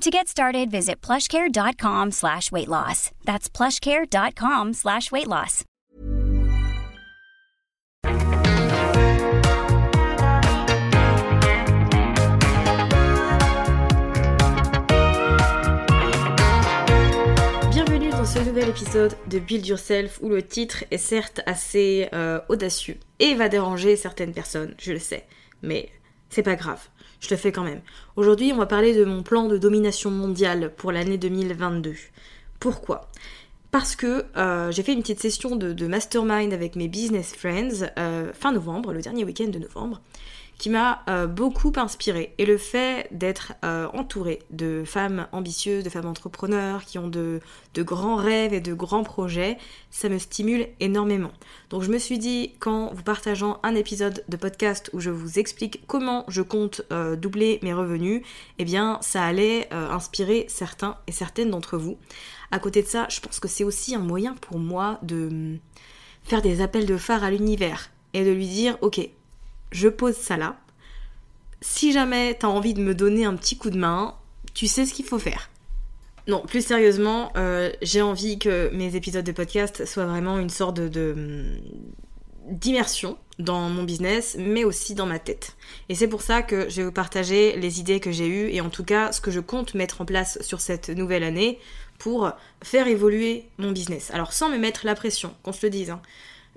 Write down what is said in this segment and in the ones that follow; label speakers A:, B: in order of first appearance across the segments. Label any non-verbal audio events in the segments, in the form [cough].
A: To get started, visit plushcare.com slash weight loss. That's plushcare.com slash weight loss.
B: Bienvenue dans ce nouvel épisode de Build Yourself où le titre est certes assez euh, audacieux et va déranger certaines personnes, je le sais, mais c'est pas grave, je le fais quand même. Aujourd'hui, on va parler de mon plan de domination mondiale pour l'année 2022. Pourquoi? Parce que euh, j'ai fait une petite session de, mastermind avec mes business friends euh, fin novembre, le dernier week-end de novembre, qui m'a euh, beaucoup inspiré. Et le fait d'être euh, entourée de femmes ambitieuses, de femmes entrepreneurs qui ont de, grands rêves et de grands projets, ça me stimule énormément. Donc je me suis dit, qu'en vous partageant un épisode de podcast où je vous explique comment je compte euh, doubler mes revenus, eh bien ça allait inspirer certains et certaines d'entre vous. À côté de ça, je pense que c'est aussi un moyen pour moi de faire des appels de phare à l'univers et de lui dire, ok, je pose ça là. Si jamais t'as envie de me donner un petit coup de main, tu sais ce qu'il faut faire. Non, plus sérieusement, euh, j'ai envie que mes épisodes de podcast soient vraiment une sorte de, d'immersion dans mon business, mais aussi dans ma tête. Et c'est pour ça que je vais vous partager les idées que j'ai eues et en tout cas ce que je compte mettre en place sur cette nouvelle année pour faire évoluer mon business. Alors sans me mettre la pression, qu'on se le dise. Hein.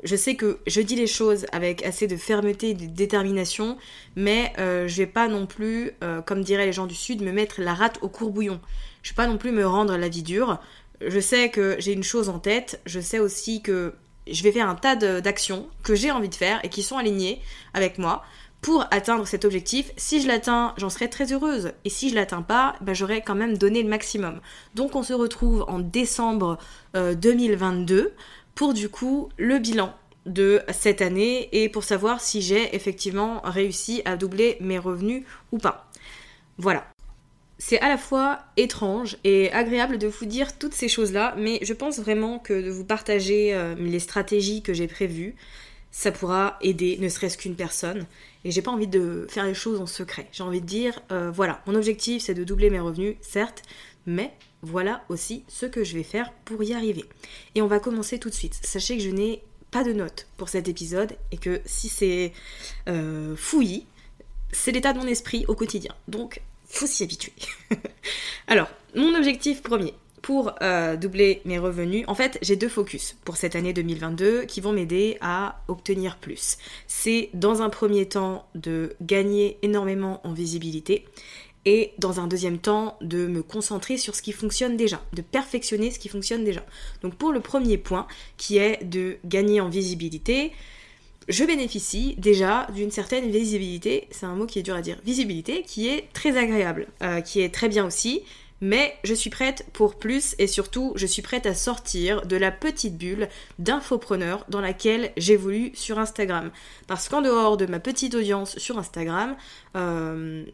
B: Je sais que je dis les choses avec assez de fermeté et de détermination, mais euh, je vais pas non plus, euh, comme diraient les gens du Sud, me mettre la rate au courbouillon. Je vais pas non plus me rendre la vie dure. Je sais que j'ai une chose en tête, je sais aussi que je vais faire un tas d'actions que j'ai envie de faire et qui sont alignées avec moi pour atteindre cet objectif. Si je l'atteins, j'en serai très heureuse. Et si je l'atteins pas, ben, j'aurai quand même donné le maximum. Donc on se retrouve en décembre euh, 2022 pour du coup le bilan de cette année et pour savoir si j'ai effectivement réussi à doubler mes revenus ou pas. Voilà. C'est à la fois étrange et agréable de vous dire toutes ces choses-là, mais je pense vraiment que de vous partager euh, les stratégies que j'ai prévues, ça pourra aider ne serait-ce qu'une personne. Et j'ai pas envie de faire les choses en secret. J'ai envie de dire, euh, voilà, mon objectif c'est de doubler mes revenus, certes, mais voilà aussi ce que je vais faire pour y arriver. Et on va commencer tout de suite. Sachez que je n'ai pas de notes pour cet épisode et que si c'est euh, fouillis, c'est l'état de mon esprit au quotidien. Donc, faut s'y habituer. [laughs] Alors, mon objectif premier pour euh, doubler mes revenus, en fait, j'ai deux focus pour cette année 2022 qui vont m'aider à obtenir plus. C'est dans un premier temps de gagner énormément en visibilité et dans un deuxième temps de me concentrer sur ce qui fonctionne déjà, de perfectionner ce qui fonctionne déjà. Donc pour le premier point qui est de gagner en visibilité, je bénéficie déjà d'une certaine visibilité, c'est un mot qui est dur à dire, visibilité qui est très agréable, euh, qui est très bien aussi, Mais je suis prête pour plus et surtout je suis prête à sortir de la petite bulle d'infopreneur dans laquelle j'évolue sur Instagram. Parce qu'en dehors de ma petite audience sur Instagram, euh,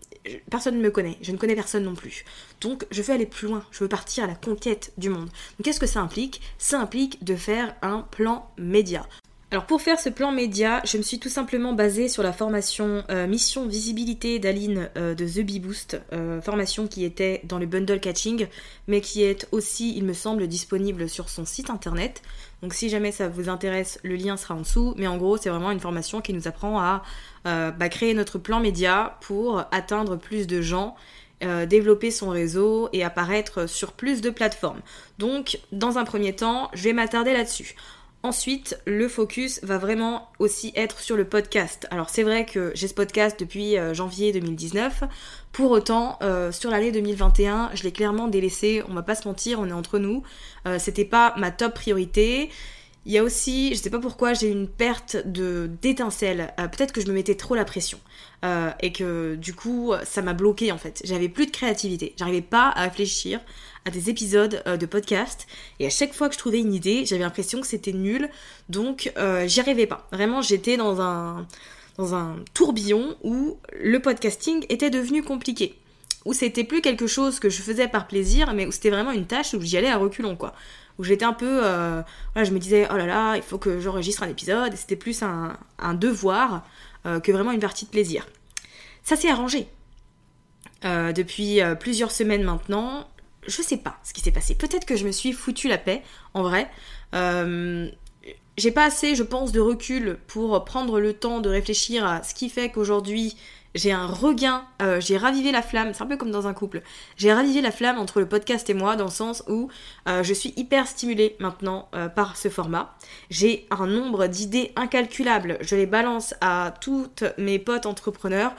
B: personne ne me connaît, je ne connais personne non plus. Donc je veux aller plus loin, je veux partir à la conquête du monde. Qu'est-ce que ça implique? Ça implique de faire un plan média. Alors pour faire ce plan média, je me suis tout simplement basée sur la formation euh, Mission Visibilité d'Aline euh, de The Bee Boost, euh, formation qui était dans le bundle catching, mais qui est aussi, il me semble, disponible sur son site internet. Donc si jamais ça vous intéresse, le lien sera en dessous. Mais en gros, c'est vraiment une formation qui nous apprend à bah, créer notre plan média pour atteindre plus de gens. développer son réseau et apparaître sur plus de plateformes. Donc, dans un premier temps, je vais m'attarder là-dessus. Ensuite, le focus va vraiment aussi être sur le podcast. Alors c'est vrai que j'ai ce podcast depuis euh, janvier 2019. Pour autant, euh, sur l'année 2021, je l'ai clairement délaissé. On va pas se mentir, on est entre nous. Euh, C'était pas ma top priorité. Il y a aussi, je sais pas pourquoi, j'ai une perte de d'étincelle. Peut-être que je me mettais trop la pression et que du coup, ça m'a bloqué en fait. J'avais plus de créativité. J'arrivais pas à réfléchir à des épisodes euh, de podcast. Et à chaque fois que je trouvais une idée, j'avais l'impression que c'était nul. Donc euh, j'y arrivais pas. Vraiment, j'étais dans un, dans un tourbillon où le podcasting était devenu compliqué. Où c'était plus quelque chose que je faisais par plaisir, mais où c'était vraiment une tâche où j'y allais à reculons, quoi. Où j'étais un peu. Euh, voilà, je me disais, oh là là, il faut que j'enregistre un épisode. C'était plus un, un devoir que vraiment une partie de plaisir. Ça s'est arrangé. depuis plusieurs semaines maintenant, je sais pas ce qui s'est passé. Peut-être que je me suis foutu la paix, en vrai. Euh, j'ai pas assez, je pense, de recul pour prendre le temps de réfléchir à ce qui fait qu'aujourd'hui j'ai un regain, euh, j'ai ravivé la flamme, c'est un peu comme dans un couple, j'ai ravivé la flamme entre le podcast et moi dans le sens où euh, je suis hyper stimulée maintenant par ce format. J'ai un nombre d'idées incalculables, je les balance à toutes mes potes entrepreneurs.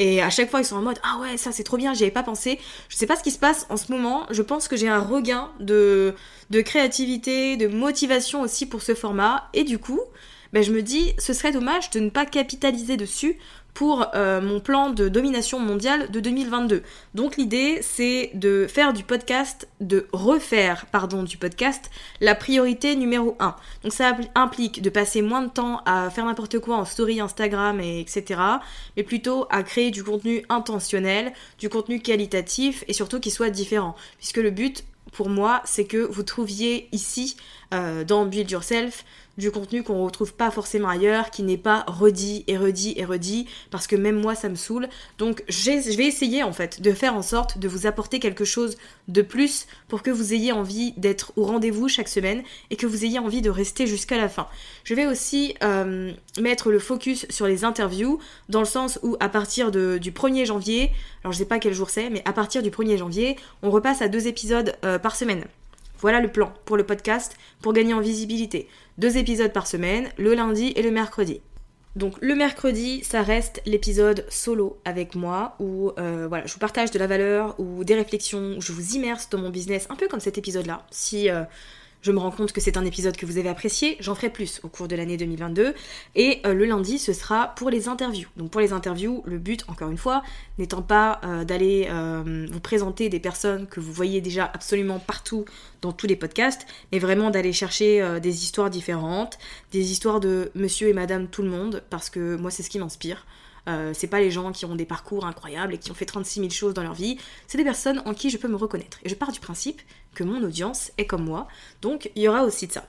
B: Et à chaque fois, ils sont en mode Ah ouais, ça c'est trop bien, j'y avais pas pensé. Je sais pas ce qui se passe en ce moment. Je pense que j'ai un regain de, de créativité, de motivation aussi pour ce format. Et du coup, ben, je me dis, ce serait dommage de ne pas capitaliser dessus pour euh, mon plan de domination mondiale de 2022. Donc l'idée c'est de faire du podcast, de refaire, pardon, du podcast la priorité numéro 1. Donc ça implique de passer moins de temps à faire n'importe quoi en story Instagram et etc. Mais plutôt à créer du contenu intentionnel, du contenu qualitatif et surtout qui soit différent. Puisque le but pour moi, c'est que vous trouviez ici, euh, dans Build Yourself, du contenu qu'on retrouve pas forcément ailleurs, qui n'est pas redit et redit et redit, parce que même moi ça me saoule. Donc je vais essayer en fait de faire en sorte de vous apporter quelque chose de plus pour que vous ayez envie d'être au rendez-vous chaque semaine et que vous ayez envie de rester jusqu'à la fin. Je vais aussi euh, mettre le focus sur les interviews, dans le sens où à partir du 1er janvier, alors je sais pas quel jour c'est, mais à partir du 1er janvier, on repasse à deux épisodes euh, par semaine. Voilà le plan pour le podcast pour gagner en visibilité. Deux épisodes par semaine, le lundi et le mercredi. Donc le mercredi, ça reste l'épisode solo avec moi où euh, je vous partage de la valeur ou des réflexions, où je vous immerse dans mon business, un peu comme cet épisode-là. Si euh, je me rends compte que c'est un épisode que vous avez apprécié, j'en ferai plus au cours de l'année 2022. Et euh, le lundi, ce sera pour les interviews. Donc pour les interviews, le but, encore une fois, n'étant pas euh, d'aller euh, vous présenter des personnes que vous voyez déjà absolument partout dans tous les podcasts, mais vraiment d'aller chercher des histoires différentes, des histoires de monsieur et madame tout le monde, parce que moi c'est ce qui m'inspire. Euh, c'est pas les gens qui ont des parcours incroyables et qui ont fait 36 000 choses dans leur vie. C'est des personnes en qui je peux me reconnaître. Et je pars du principe que mon audience est comme moi. Donc il y aura aussi de ça.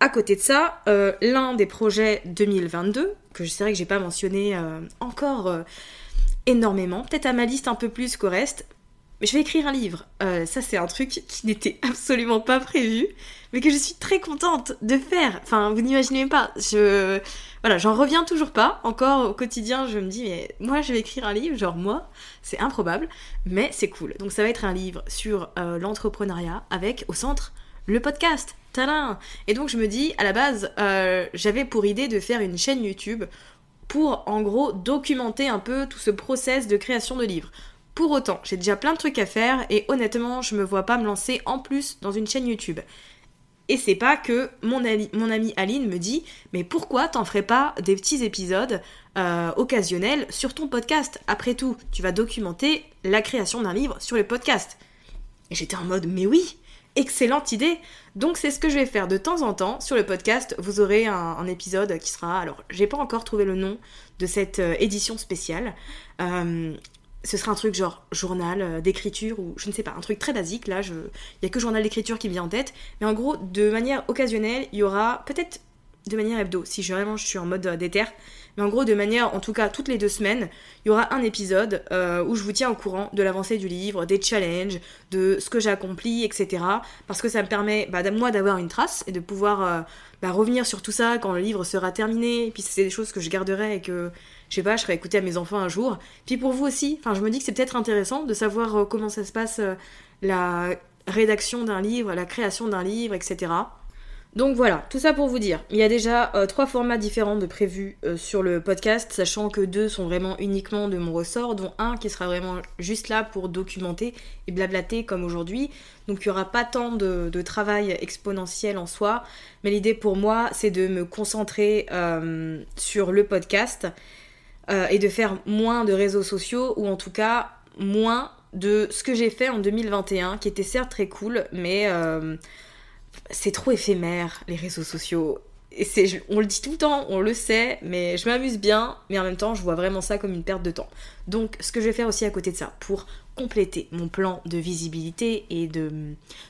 B: À côté de ça, euh, l'un des projets 2022, que je sais que j'ai pas mentionné euh, encore énormément, peut-être à ma liste un peu plus qu'au reste, mais je vais écrire un livre. ça, c'est un truc qui n'était [laughs] absolument pas prévu, mais que je suis très contente de faire. Enfin, vous n'imaginez pas. Je, voilà, j'en reviens toujours pas. Encore au quotidien, je me dis, mais moi, je vais écrire un livre, genre moi, c'est improbable, mais c'est cool. Donc, ça va être un livre sur euh, l'entrepreneuriat avec au centre le podcast. Tadam Et donc, je me dis, à la base, euh, j'avais pour idée de faire une chaîne YouTube pour, en gros, documenter un peu tout ce process de création de livres. Pour autant, j'ai déjà plein de trucs à faire et honnêtement, je me vois pas me lancer en plus dans une chaîne YouTube. Et c'est pas que mon, ami, mon amie Aline me dit mais pourquoi t'en ferais pas des petits épisodes euh, occasionnels sur ton podcast? Après tout, tu vas documenter la création d'un livre sur le podcast. Et j'étais en mode, mais oui, excellente idée. Donc c'est ce que je vais faire de temps en temps sur le podcast. Vous aurez un, épisode qui sera, alors j'ai pas encore trouvé le nom de cette euh, édition spéciale. Euh, ce sera un truc genre journal euh, d'écriture ou je ne sais pas, un truc très basique. Là, il n'y a que journal d'écriture qui me vient en tête. Mais en gros, de manière occasionnelle, il y aura peut-être de manière hebdo, si je, vraiment je suis en mode déter, mais en gros, de manière, en tout cas, toutes les deux semaines, il y aura un épisode euh, où je vous tiens au courant de l'avancée du livre, des challenges, de ce que j'ai accompli, etc. Parce que ça me permet, bah, moi, d'avoir une trace et de pouvoir euh, bah, revenir sur tout ça quand le livre sera terminé. Puis c'est des choses que je garderai et que, je sais pas, je serai écouter à mes enfants un jour. Puis pour vous aussi, enfin, je me dis que c'est peut-être intéressant de savoir euh, comment ça se passe, la rédaction d'un livre, la création d'un livre, etc. Donc voilà, tout ça pour vous dire. Il y a déjà euh, trois formats différents de prévus euh, sur le podcast, sachant que deux sont vraiment uniquement de mon ressort, dont un qui sera vraiment juste là pour documenter et blablater comme aujourd'hui. Donc il n'y aura pas tant de, travail exponentiel en soi, mais l'idée pour moi c'est de me concentrer euh, sur le podcast et de faire moins de réseaux sociaux, ou en tout cas moins de ce que j'ai fait en 2021, qui était certes très cool, mais c'est trop éphémère, les réseaux sociaux. On le dit tout le temps, on le sait, mais je m'amuse bien, mais en même temps, je vois vraiment ça comme une perte de temps. Donc, ce que je vais faire aussi à côté de ça, pour compléter mon plan de visibilité et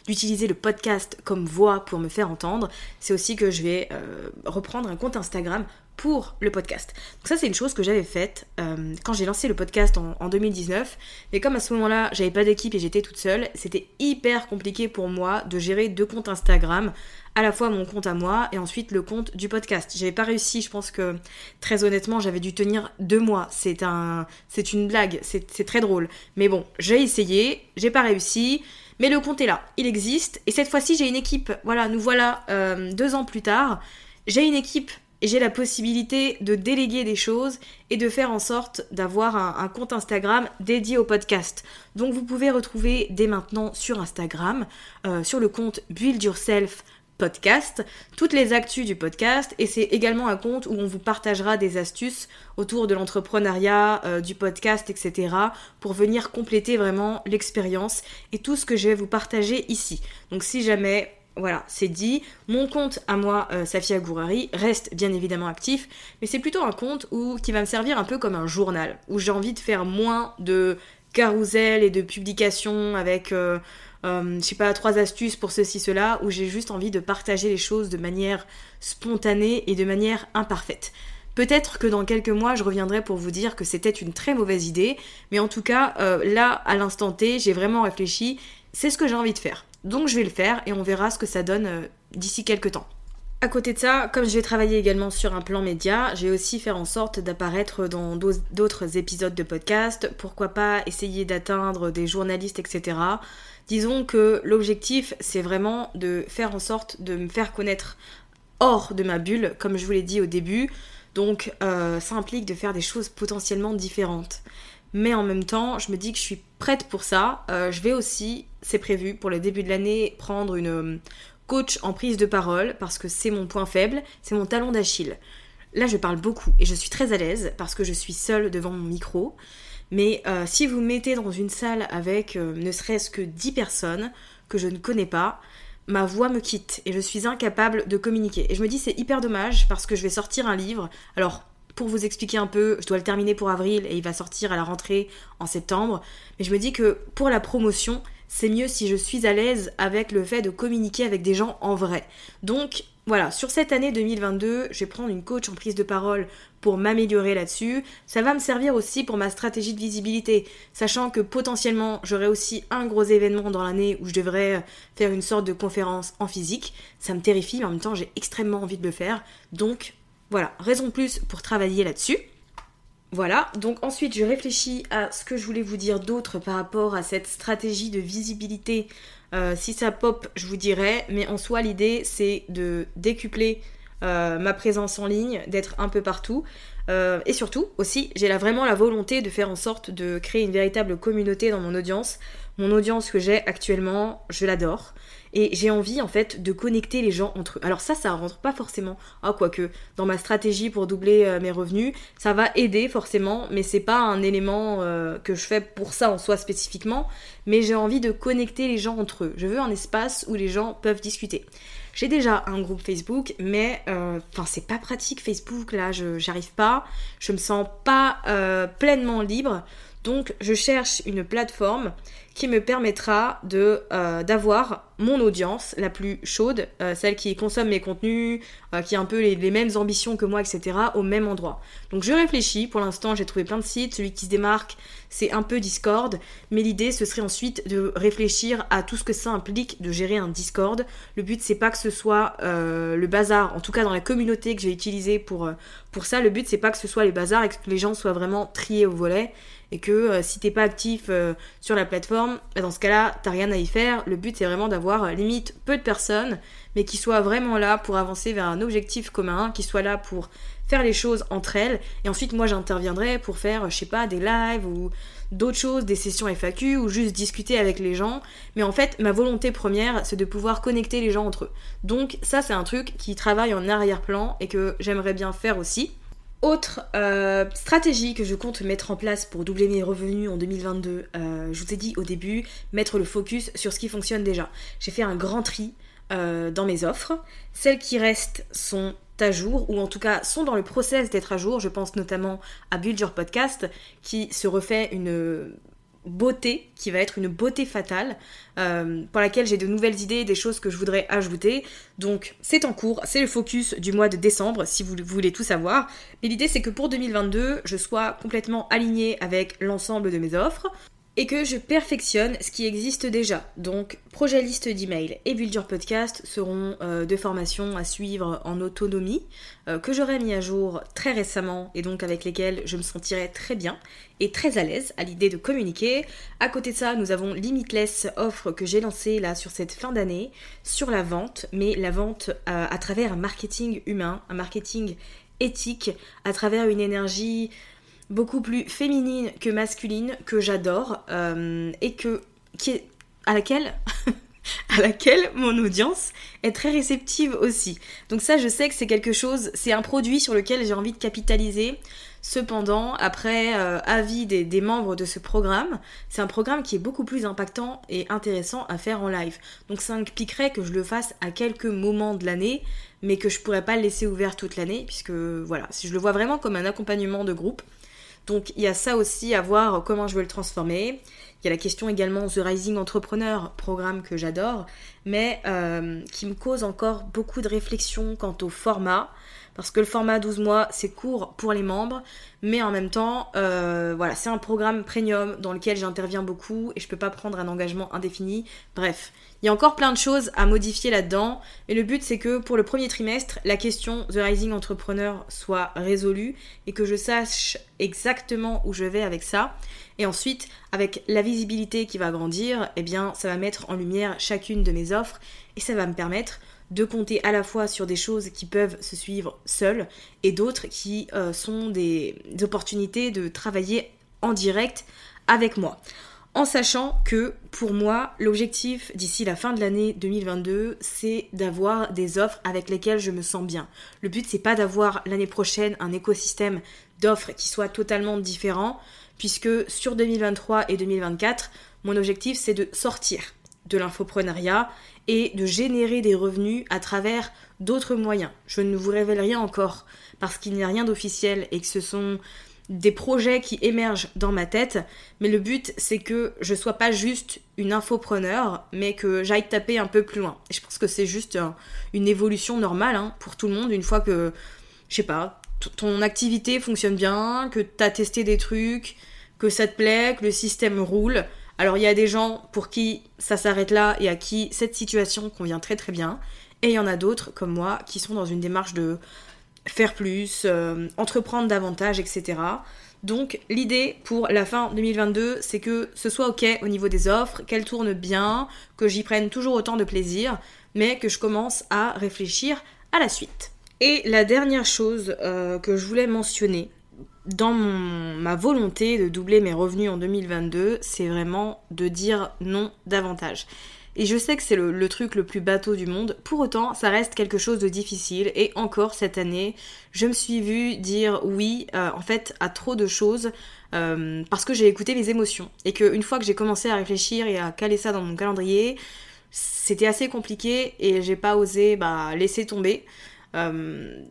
B: d'utiliser le podcast comme voix pour me faire entendre, c'est aussi que je vais euh, reprendre un compte Instagram pour le podcast. Donc ça c'est une chose que j'avais faite euh, quand j'ai lancé le podcast en, 2019. Mais comme à ce moment-là j'avais pas d'équipe et j'étais toute seule, c'était hyper compliqué pour moi de gérer deux comptes Instagram, à la fois mon compte à moi et ensuite le compte du podcast. J'avais pas réussi, je pense que très honnêtement j'avais dû tenir deux mois. C'est un, c'est une blague, c'est très drôle. Mais bon, j'ai essayé, j'ai pas réussi. Mais le compte est là, il existe. Et cette fois-ci, j'ai une équipe. Voilà, nous voilà euh, deux ans plus tard. J'ai une équipe j'ai la possibilité de déléguer des choses et de faire en sorte d'avoir un, compte Instagram dédié au podcast. Donc vous pouvez retrouver dès maintenant sur Instagram, euh, sur le compte Build Yourself podcast, toutes les actus du podcast et c'est également un compte où on vous partagera des astuces autour de l'entrepreneuriat, euh, du podcast, etc. pour venir compléter vraiment l'expérience et tout ce que je vais vous partager ici. Donc si jamais voilà, c'est dit. Mon compte à moi, euh, Safia Gourari, reste bien évidemment actif, mais c'est plutôt un compte où, qui va me servir un peu comme un journal, où j'ai envie de faire moins de carousel et de publications avec, euh, euh, je sais pas, trois astuces pour ceci, cela, où j'ai juste envie de partager les choses de manière spontanée et de manière imparfaite. Peut-être que dans quelques mois, je reviendrai pour vous dire que c'était une très mauvaise idée, mais en tout cas, là, à l'instant T, j'ai vraiment réfléchi, c'est ce que j'ai envie de faire. Donc je vais le faire et on verra ce que ça donne euh, d'ici quelques temps. À côté de ça, comme je vais travailler également sur un plan média, j'ai aussi faire en sorte d'apparaître dans d'autres épisodes de podcast. Pourquoi pas essayer d'atteindre des journalistes, etc. Disons que l'objectif, c'est vraiment de faire en sorte de me faire connaître hors de ma bulle, comme je vous l'ai dit au début. Donc euh, ça implique de faire des choses potentiellement différentes mais en même temps, je me dis que je suis prête pour ça. Euh, je vais aussi, c'est prévu, pour le début de l'année, prendre une euh, coach en prise de parole, parce que c'est mon point faible, c'est mon talon d'Achille. Là, je parle beaucoup et je suis très à l'aise parce que je suis seule devant mon micro. Mais euh, si vous mettez dans une salle avec ne serait-ce que 10 personnes que je ne connais pas, ma voix me quitte et je suis incapable de communiquer. Et je me dis c'est hyper dommage parce que je vais sortir un livre. Alors pour vous expliquer un peu, je dois le terminer pour avril et il va sortir à la rentrée en septembre. Mais je me dis que pour la promotion, c'est mieux si je suis à l'aise avec le fait de communiquer avec des gens en vrai. Donc voilà, sur cette année 2022, je vais prendre une coach en prise de parole pour m'améliorer là-dessus. Ça va me servir aussi pour ma stratégie de visibilité, sachant que potentiellement j'aurai aussi un gros événement dans l'année où je devrais faire une sorte de conférence en physique. Ça me terrifie, mais en même temps j'ai extrêmement envie de le faire. Donc voilà, raison de plus pour travailler là-dessus. Voilà, donc ensuite je réfléchis à ce que je voulais vous dire d'autre par rapport à cette stratégie de visibilité. Euh, si ça pop, je vous dirais, mais en soi l'idée c'est de décupler ma présence en ligne, d'être un peu partout. et surtout, aussi, j'ai vraiment la volonté de faire en sorte de créer une véritable communauté dans mon audience. Mon audience que j'ai actuellement, je l'adore. Et j'ai envie en fait de connecter les gens entre eux. Alors ça, ça rentre pas forcément. Ah, quoique, dans ma stratégie pour doubler euh, mes revenus, ça va aider forcément, mais c'est pas un élément euh, que je fais pour ça en soi spécifiquement. Mais j'ai envie de connecter les gens entre eux. Je veux un espace où les gens peuvent discuter. J'ai déjà un groupe Facebook, mais euh, enfin c'est pas pratique Facebook là, je j'arrive pas, je me sens pas pleinement libre. Donc je cherche une plateforme qui me permettra de euh, d'avoir mon audience la plus chaude, euh, celle qui consomme mes contenus, euh, qui a un peu les, mêmes ambitions que moi, etc., au même endroit. Donc je réfléchis, pour l'instant j'ai trouvé plein de sites, celui qui se démarque c'est un peu Discord, mais l'idée ce serait ensuite de réfléchir à tout ce que ça implique de gérer un Discord. Le but c'est pas que ce soit le bazar, en tout cas dans la communauté que j'ai utilisée pour, pour ça, le but c'est pas que ce soit les bazars et que les gens soient vraiment triés au volet et que euh, si t'es pas actif euh, sur la plateforme, bah, dans ce cas-là, t'as rien à y faire. Le but c'est vraiment d'avoir euh, limite peu de personnes, mais qui soient vraiment là pour avancer vers un objectif commun, qui soient là pour faire les choses entre elles. Et ensuite, moi j'interviendrai pour faire, je sais pas, des lives ou d'autres choses, des sessions FAQ ou juste discuter avec les gens. Mais en fait, ma volonté première, c'est de pouvoir connecter les gens entre eux. Donc ça, c'est un truc qui travaille en arrière-plan et que j'aimerais bien faire aussi. Autre euh, stratégie que je compte mettre en place pour doubler mes revenus en 2022, euh, je vous ai dit au début, mettre le focus sur ce qui fonctionne déjà. J'ai fait un grand tri euh, dans mes offres. Celles qui restent sont à jour, ou en tout cas sont dans le process d'être à jour. Je pense notamment à Build Your Podcast, qui se refait une beauté qui va être une beauté fatale euh, pour laquelle j'ai de nouvelles idées, des choses que je voudrais ajouter. Donc c'est en cours, c'est le focus du mois de décembre si vous voulez tout savoir. Mais l'idée c'est que pour 2022, je sois complètement alignée avec l'ensemble de mes offres et que je perfectionne ce qui existe déjà. Donc, projet liste d'email et Build Podcast seront euh, deux formations à suivre en autonomie euh, que j'aurai mis à jour très récemment et donc avec lesquelles je me sentirai très bien et très à l'aise à l'idée de communiquer. À côté de ça, nous avons Limitless offre que j'ai lancée là sur cette fin d'année sur la vente, mais la vente euh, à travers un marketing humain, un marketing éthique, à travers une énergie beaucoup plus féminine que masculine, que j'adore, euh, et que, qui est, à laquelle, [laughs] à laquelle mon audience est très réceptive aussi. Donc ça, je sais que c'est quelque chose, c'est un produit sur lequel j'ai envie de capitaliser. Cependant, après euh, avis des, des, membres de ce programme, c'est un programme qui est beaucoup plus impactant et intéressant à faire en live. Donc ça impliquerait que je le fasse à quelques moments de l'année, mais que je pourrais pas le laisser ouvert toute l'année, puisque voilà, si je le vois vraiment comme un accompagnement de groupe, donc il y a ça aussi à voir comment je veux le transformer. Il y a la question également The Rising Entrepreneur, programme que j'adore, mais euh, qui me cause encore beaucoup de réflexion quant au format parce que le format 12 mois c'est court pour les membres, mais en même temps, euh, voilà, c'est un programme premium dans lequel j'interviens beaucoup et je peux pas prendre un engagement indéfini. Bref, il y a encore plein de choses à modifier là-dedans, et le but c'est que pour le premier trimestre, la question The Rising Entrepreneur soit résolue et que je sache exactement où je vais avec ça. Et ensuite, avec la visibilité qui va grandir, eh bien, ça va mettre en lumière chacune de mes offres et ça va me permettre de compter à la fois sur des choses qui peuvent se suivre seules et d'autres qui euh, sont des, opportunités de travailler en direct avec moi. En sachant que pour moi, l'objectif d'ici la fin de l'année 2022, c'est d'avoir des offres avec lesquelles je me sens bien. Le but, c'est pas d'avoir l'année prochaine un écosystème d'offres qui soit totalement différent, puisque sur 2023 et 2024, mon objectif, c'est de sortir de l'infoprenariat et de générer des revenus à travers d'autres moyens. Je ne vous révèle rien encore parce qu'il n'y a rien d'officiel et que ce sont des projets qui émergent dans ma tête, mais le but c'est que je sois pas juste une infopreneur, mais que j'aille taper un peu plus loin. Je pense que c'est juste une évolution normale hein, pour tout le monde une fois que, je sais pas, ton activité fonctionne bien, que tu as testé des trucs, que ça te plaît, que le système roule. Alors il y a des gens pour qui ça s'arrête là et à qui cette situation convient très très bien. Et il y en a d'autres comme moi qui sont dans une démarche de faire plus, euh, entreprendre davantage, etc. Donc l'idée pour la fin 2022, c'est que ce soit ok au niveau des offres, qu'elles tournent bien, que j'y prenne toujours autant de plaisir, mais que je commence à réfléchir à la suite. Et la dernière chose euh, que je voulais mentionner dans ma volonté de doubler mes revenus en 2022, c'est vraiment de dire non davantage. Et je sais que c'est le, truc le plus bateau du monde. Pour autant, ça reste quelque chose de difficile. Et encore cette année, je me suis vue dire oui, euh, en fait, à trop de choses euh, parce que j'ai écouté mes émotions. Et qu'une fois que j'ai commencé à réfléchir et à caler ça dans mon calendrier, c'était assez compliqué et j'ai pas osé bah, laisser tomber. Euh,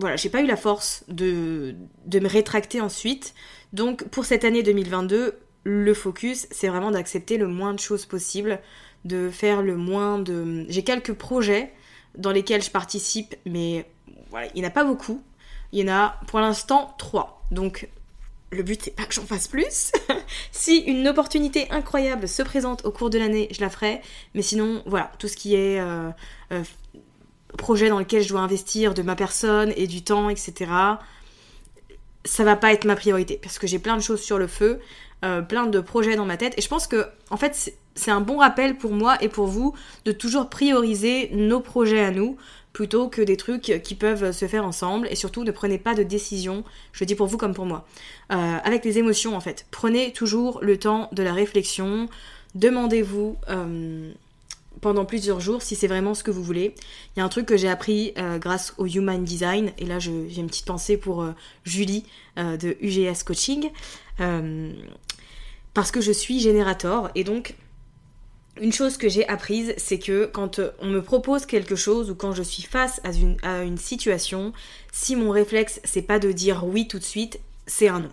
B: voilà, j'ai pas eu la force de, me rétracter ensuite. Donc pour cette année 2022, le focus, c'est vraiment d'accepter le moins de choses possible de faire le moins de... J'ai quelques projets dans lesquels je participe, mais voilà, il n'y en a pas beaucoup. Il y en a pour l'instant trois. Donc le but c'est pas que j'en fasse plus. [laughs] si une opportunité incroyable se présente au cours de l'année, je la ferai. Mais sinon, voilà, tout ce qui est euh, euh, projet dans lequel je dois investir de ma personne et du temps, etc. Ça va pas être ma priorité parce que j'ai plein de choses sur le feu, euh, plein de projets dans ma tête. Et je pense que, en fait, c'est un bon rappel pour moi et pour vous de toujours prioriser nos projets à nous plutôt que des trucs qui peuvent se faire ensemble et surtout ne prenez pas de décision, je dis pour vous comme pour moi, euh, avec les émotions en fait. Prenez toujours le temps de la réflexion, demandez-vous euh, pendant plusieurs jours si c'est vraiment ce que vous voulez. Il y a un truc que j'ai appris euh, grâce au Human Design et là j'ai une petite pensée pour Julie de UGS Coaching parce que je suis générateur et donc une chose que j'ai apprise, c'est que quand euh, on me propose quelque chose ou quand je suis face à une, à une situation, si mon réflexe c'est pas de dire oui tout de suite, c'est un non.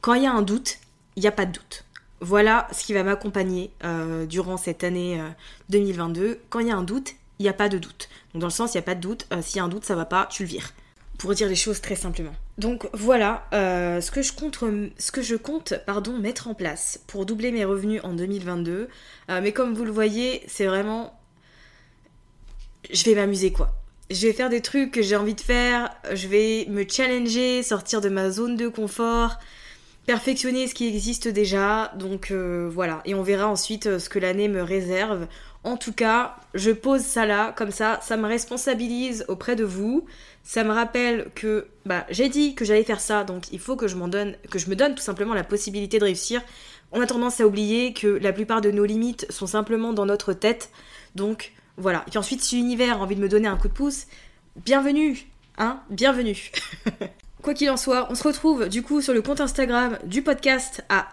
B: Quand il y a un doute, il n'y a pas de doute. Voilà ce qui va m'accompagner euh, durant cette année 2022. Euh, quand il y a un doute, il n'y a pas de doute. Donc dans le sens, il n'y a pas de doute. S'il y a un doute, ça va pas, tu le vires pour dire les choses très simplement. Donc voilà euh, ce que je compte, mettre en place pour doubler mes revenus en 2022. Euh, mais comme vous le voyez, c'est vraiment... Je vais m'amuser quoi. Je vais faire des trucs que j'ai envie de faire, je vais me challenger, sortir de ma zone de confort, perfectionner ce qui existe déjà. Donc euh, voilà, et on verra ensuite ce que l'année me réserve. En tout cas, je pose ça là, comme ça, ça me responsabilise auprès de vous. Ça me rappelle que bah, j'ai dit que j'allais faire ça, donc il faut que je m'en donne, que je me donne tout simplement la possibilité de réussir. On a tendance à oublier que la plupart de nos limites sont simplement dans notre tête. Donc voilà. Et puis ensuite, si l'univers a envie de me donner un coup de pouce, bienvenue, hein, bienvenue. [laughs] Quoi qu'il en soit, on se retrouve du coup sur le compte Instagram du podcast à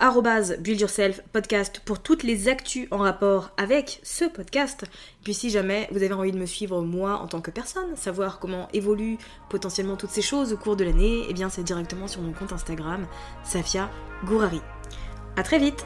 B: podcast pour toutes les actus en rapport avec ce podcast. Et puis si jamais vous avez envie de me suivre moi en tant que personne, savoir comment évoluent potentiellement toutes ces choses au cours de l'année, eh bien c'est directement sur mon compte Instagram, Safia Gourari. A très vite